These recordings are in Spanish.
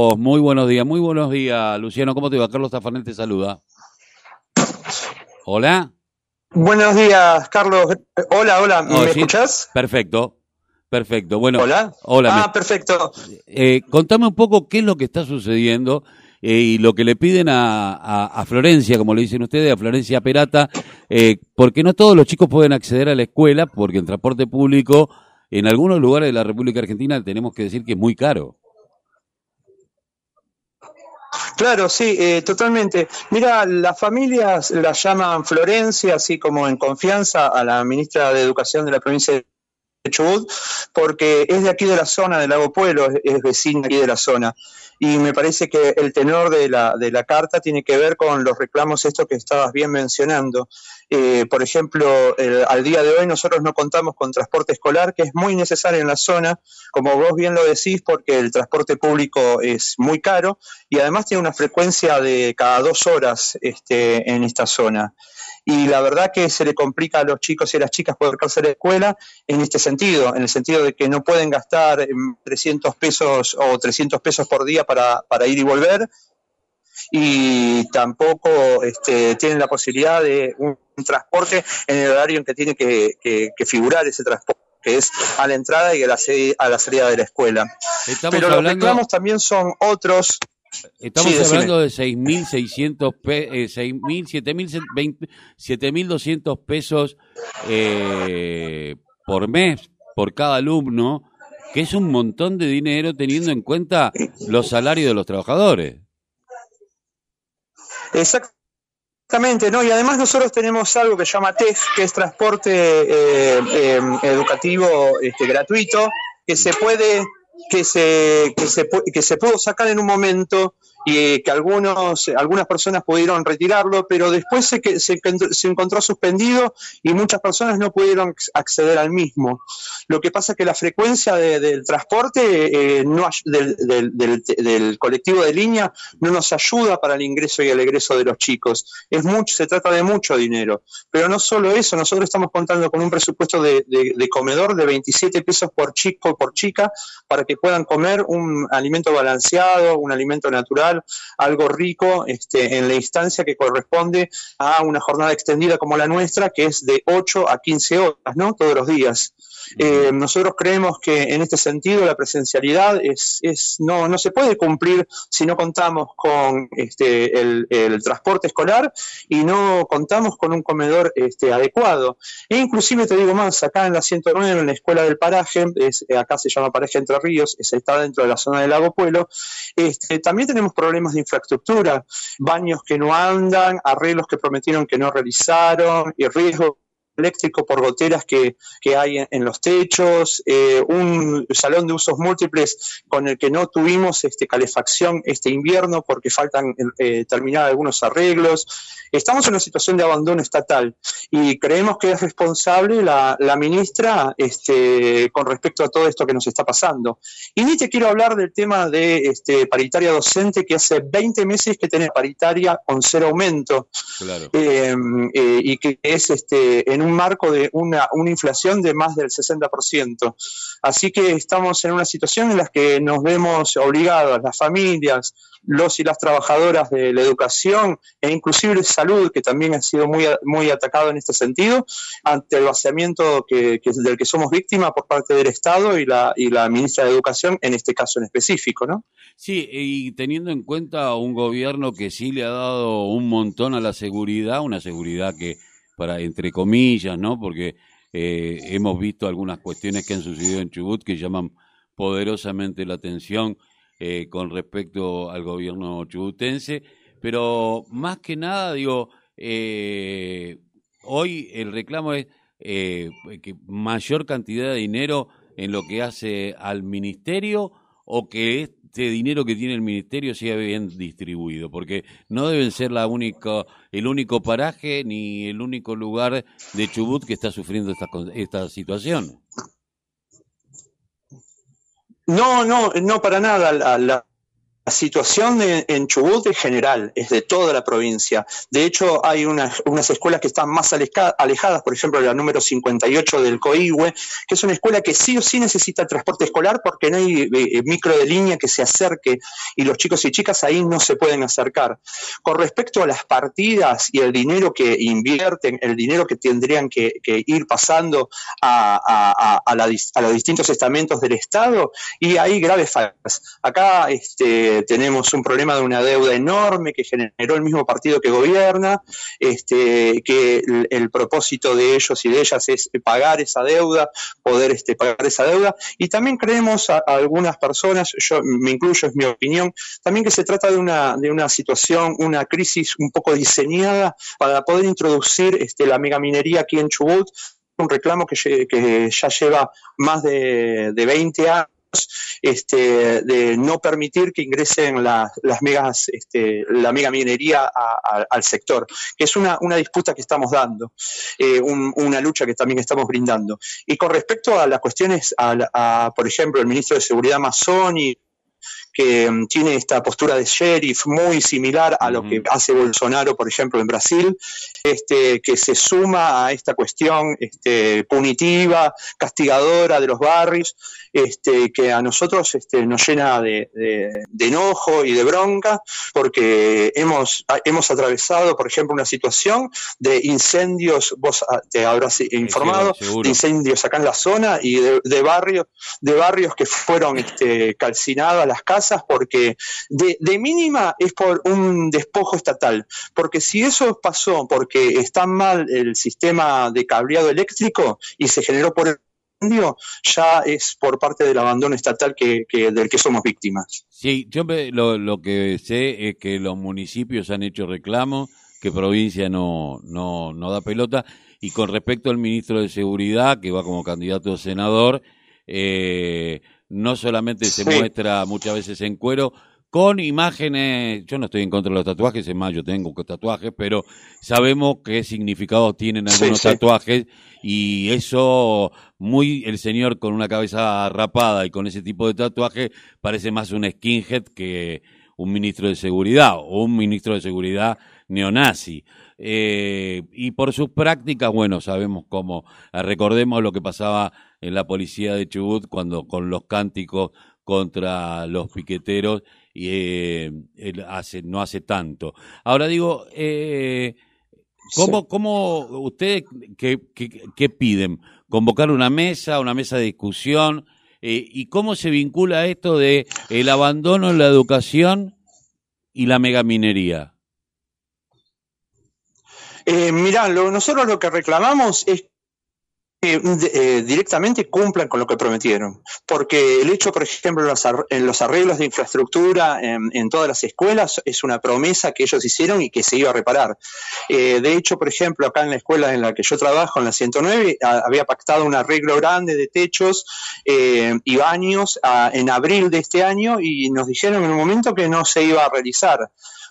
Muy buenos días, muy buenos días, Luciano. ¿Cómo te va? Carlos Tafanel te saluda. Hola. Buenos días, Carlos. Hola, hola. ¿Me Oh, sí. escuchás? Perfecto, perfecto. Bueno, Hola. hola. Ah, perfecto. eh, contame un poco qué es lo que está sucediendo eh, y lo que le piden a, a- a Florencia, como le dicen ustedes, a Florencia Perata, eh, porque no todos los chicos pueden acceder a la escuela, porque el transporte público en algunos lugares de la República Argentina tenemos que decir que es muy caro. Claro, sí, eh, totalmente. Mira, las familias la llaman Florencia, así como en confianza a la ministra de Educación de la provincia de Chubut, porque es de aquí de la zona, del Lago Pueblo, es, es vecina aquí de la zona. Y me parece que el tenor de la, de la carta tiene que ver con los reclamos estos que estabas bien mencionando. Eh, por ejemplo, al día de hoy nosotros no contamos con transporte escolar, que es muy necesario en la zona, como vos bien lo decís, porque el transporte público es muy caro y además tiene una frecuencia de cada dos horas este, en esta zona. Y la verdad que se le complica a los chicos y a las chicas poder calzar a la escuela en este sentido, en el sentido de que no pueden gastar em, 300 pesos o 300 pesos por día para, para ir y volver y tampoco este, tienen la posibilidad de un, un transporte en el horario en que tiene que, que- que figurar ese transporte que es a la entrada y a la, a la salida de la escuela. Estamos Pero los hablando, reclamos también son otros. estamos Sí, decime. hablando de 6.600, pe- eh, 6.000, 7.000, 20 7.200 pesos eh, por mes por cada alumno, que es un montón de dinero teniendo en cuenta los salarios de los trabajadores. Exactamente, ¿no? Y además nosotros tenemos algo que se llama TEF, que es transporte eh, eh, educativo este, gratuito, que se puede, que se, que se, que se pudo sacar en un momento y que algunos, algunas personas pudieron retirarlo, pero después se, se, se encontró suspendido y muchas personas no pudieron acceder al mismo. Lo que pasa es que la frecuencia de- del transporte eh, no del, del- del- del colectivo de línea no nos ayuda para el ingreso y el egreso de los chicos. Es mucho, se trata de mucho dinero. Pero no solo eso, nosotros estamos contando con un presupuesto de, de- de comedor de 27 pesos por chico por chica para que puedan comer un alimento balanceado, un alimento natural, algo rico este, en la instancia que corresponde a una jornada extendida como la nuestra, que es de 8 a 15 horas, ¿no? Todos los días. Eh, nosotros creemos que en este sentido la presencialidad es, es no, no se puede cumplir si no contamos con este, el, el transporte escolar y no contamos con un comedor este, adecuado. E inclusive te digo más, acá en la 109, en la escuela del paraje, es, acá se llama Paraje Entre Ríos, es- está dentro de la zona del Lago Pueblo, este, también tenemos problemas de infraestructura, baños que no andan, arreglos que prometieron que no realizaron y riesgo eléctrico por goteras que, que hay en, en los techos, eh, un salón de usos múltiples con el que no tuvimos este, calefacción este invierno porque faltan eh, terminar algunos arreglos. Estamos en una situación de abandono estatal y creemos que es responsable la, la ministra este, con respecto a todo esto que nos está pasando. Y ni te quiero hablar del tema de este, paritaria docente, que hace 20 meses que tiene paritaria con cero aumento Claro. eh, eh, y que es este, en un marco de una, una inflación de más del 60%. Así que estamos en una situación en la que nos vemos obligados, las familias, los y las trabajadoras de la educación e inclusive salud, que también ha sido muy, muy atacado en este sentido, ante el vaciamiento que, que- del que somos víctimas por parte del Estado y la, y la ministra de Educación, en este caso en específico, ¿no? Sí, y teniendo en cuenta un gobierno que sí le ha dado un montón a la seguridad, una seguridad que, para entre comillas, ¿no? Porque eh, hemos visto algunas cuestiones que han sucedido en Chubut que llaman poderosamente la atención eh, con respecto al gobierno chubutense, pero más que nada, digo, eh, hoy el reclamo es que mayor cantidad de dinero en lo que hace al ministerio o que este dinero que tiene el ministerio sea bien distribuido, porque no deben ser la única, el único paraje ni el único lugar de Chubut que está sufriendo esta, esta situación. No, no, no para nada. La, la- la situación en Chubut es general, es de toda la provincia. De hecho, hay unas, escuelas que están más alejadas, por ejemplo, la número 58 del COIHUE, que es una escuela que sí o sí necesita transporte escolar porque no hay eh, micro de línea que se acerque y los chicos y chicas ahí no se pueden acercar. Con respecto a las partidas y el dinero que invierten, el dinero que tendrían que, ir pasando a, los distintos estamentos del Estado, y hay graves fallas. Acá este, tenemos un problema de una deuda enorme que generó el mismo partido que gobierna, este, que el, propósito de ellos y de ellas es pagar esa deuda, poder este, pagar esa deuda, y también creemos a, algunas personas, yo me incluyo, es mi opinión, también que se trata de una, de una situación, una crisis un poco diseñada para poder introducir este, la megaminería aquí en Chubut, un reclamo que, ya lleva más de, de 20 años este, de no permitir que ingresen las megas, este, la mega minería al sector, que es una, disputa que estamos dando, eh, una lucha que también estamos brindando. Y con respecto a las cuestiones, a, por ejemplo, el ministro de Seguridad Mazzoni, que mm, tiene esta postura de sheriff muy similar a lo que hace Bolsonaro, por ejemplo, en Brasil, este, que se suma a esta cuestión este, punitiva, castigadora de los barrios, este, que a nosotros este, nos llena de, enojo y de bronca, porque hemos, hemos atravesado, por ejemplo, una situación de incendios, vos ah, te habrás informado, de incendios acá en la zona y de, barrios, de barrios que fueron este, calcinadas las casas, porque de, mínima es por un despojo estatal, porque si eso pasó porque está mal el sistema de cableado eléctrico y se generó por el ya es por parte del abandono estatal que, del que somos víctimas. Sí, yo lo, lo, que sé es que los municipios han hecho reclamos, que provincia no, no, no da pelota, y con respecto al ministro de Seguridad, que va como candidato a senador, eh, no solamente se muestra muchas veces en cuero, con imágenes, yo no estoy en contra de los tatuajes, es más, yo tengo tatuajes, pero sabemos qué significado tienen algunos tatuajes y eso muy el señor con una cabeza rapada y con ese tipo de tatuaje parece más un skinhead que un ministro de seguridad o un ministro de seguridad neonazi. Eh, y por sus prácticas, bueno, sabemos cómo, recordemos lo que pasaba en la policía de Chubut cuando con los cánticos contra los piqueteros y eh, hace, no hace tanto. Ahora digo, eh, ¿cómo, ¿cómo ustedes qué, qué, piden? ¿Convocar una mesa, una mesa de discusión? Eh, ¿Y cómo se vincula esto de el abandono en la educación y la megaminería? Eh, mirá, nosotros lo que reclamamos es eh, directamente cumplan con lo que prometieron. Porque el hecho, por ejemplo, en los, arreglos de infraestructura en, todas las escuelas es una promesa que ellos hicieron y que se iba a reparar. Eh, de hecho, por ejemplo, acá en la escuela en la que yo trabajo, en la 109, había pactado un arreglo grande de techos eh, y baños en abril de este año y nos dijeron en un momento que no se iba a realizar.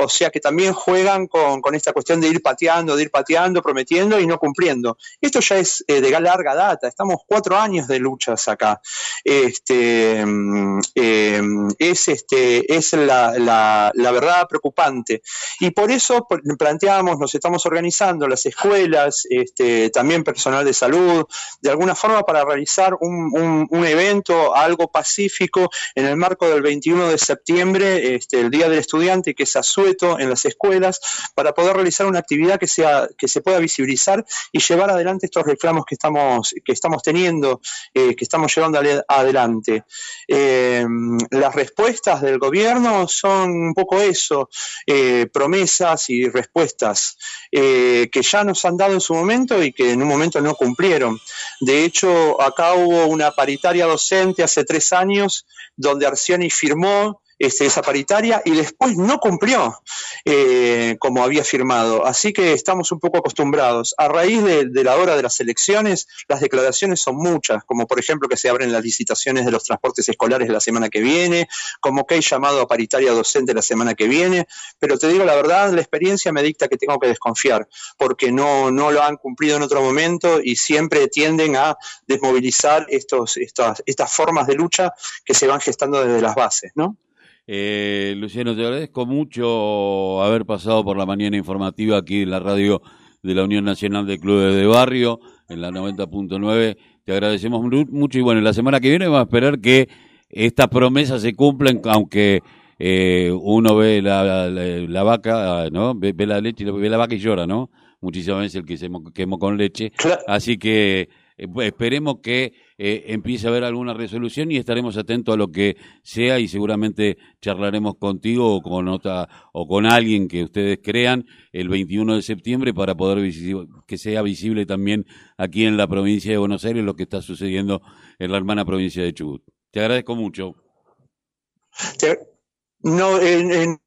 O sea que también juegan con, esta cuestión de ir pateando, de ir pateando, prometiendo y no cumpliendo. Esto ya es eh, de larga data, estamos cuatro años de luchas acá. Este, mm, eh, es este, es la, verdad preocupante. Y por eso planteamos, nos estamos organizando las escuelas, este, también personal de salud, de alguna forma para realizar un, un, evento, algo pacífico en el marco del 21 de septiembre, este, el Día del Estudiante, que es azul en las escuelas para poder realizar una actividad que, sea, que se pueda visibilizar y llevar adelante estos reclamos que estamos, que estamos teniendo, eh, que estamos llevando adelante. Eh, las respuestas del gobierno son un poco eso, eh, promesas y respuestas que ya nos han dado en su momento y que en un momento no cumplieron. De hecho, acá hubo una paritaria docente hace tres años donde Arcioni firmó este, esa paritaria y después no cumplió eh, como había firmado. Así que estamos un poco acostumbrados. A raíz de, la hora de las elecciones, las declaraciones son muchas, como por ejemplo que se abren las licitaciones de los transportes escolares la semana que viene, como que hay llamado a paritaria docente la semana que viene, pero te digo la verdad, la experiencia me dicta que tengo que desconfiar, porque no, no lo han cumplido en otro momento y siempre tienden a desmovilizar estos, estas, estas formas de lucha que se van gestando desde las bases, ¿no? Eh, Luciano, te agradezco mucho haber pasado por la mañana informativa aquí en la radio de la Unión Nacional de Clubes de Barrio, en la 90.9. Te agradecemos mucho y bueno, la semana que viene vamos a esperar que estas promesas se cumplan, aunque eh, uno ve la, vaca, ¿no? Ve, la leche, ve la vaca y llora, ¿no? Muchísimas veces el que se quemó con leche. Así que esperemos que eh, empiece a haber alguna resolución y estaremos atentos a lo que sea y seguramente charlaremos contigo o con otra o con alguien que ustedes crean el 21 de septiembre para poder que sea visible también aquí en la provincia de Buenos Aires lo que está sucediendo en la hermana provincia de Chubut. Te agradezco mucho. No, en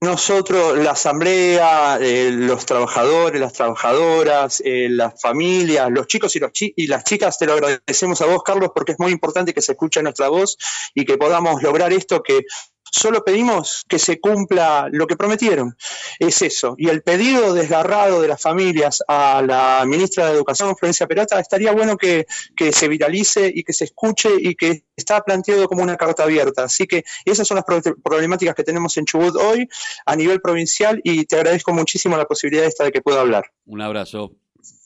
nosotros, la asamblea, eh, los trabajadores, las trabajadoras, eh, las familias, los chicos y, los y las chicas, te lo agradecemos a vos, Carlos, porque es muy importante que se escuche nuestra voz y que podamos lograr esto que Solo pedimos que se cumpla lo que prometieron. Es eso. Y el pedido desgarrado de las familias a la ministra de Educación, Florencia Perata, estaría bueno que, se viralice y que se escuche y que está planteado como una carta abierta. Así que esas son las problemáticas que tenemos en Chubut hoy a nivel provincial y te agradezco muchísimo la posibilidad esta de que pueda hablar. Un abrazo.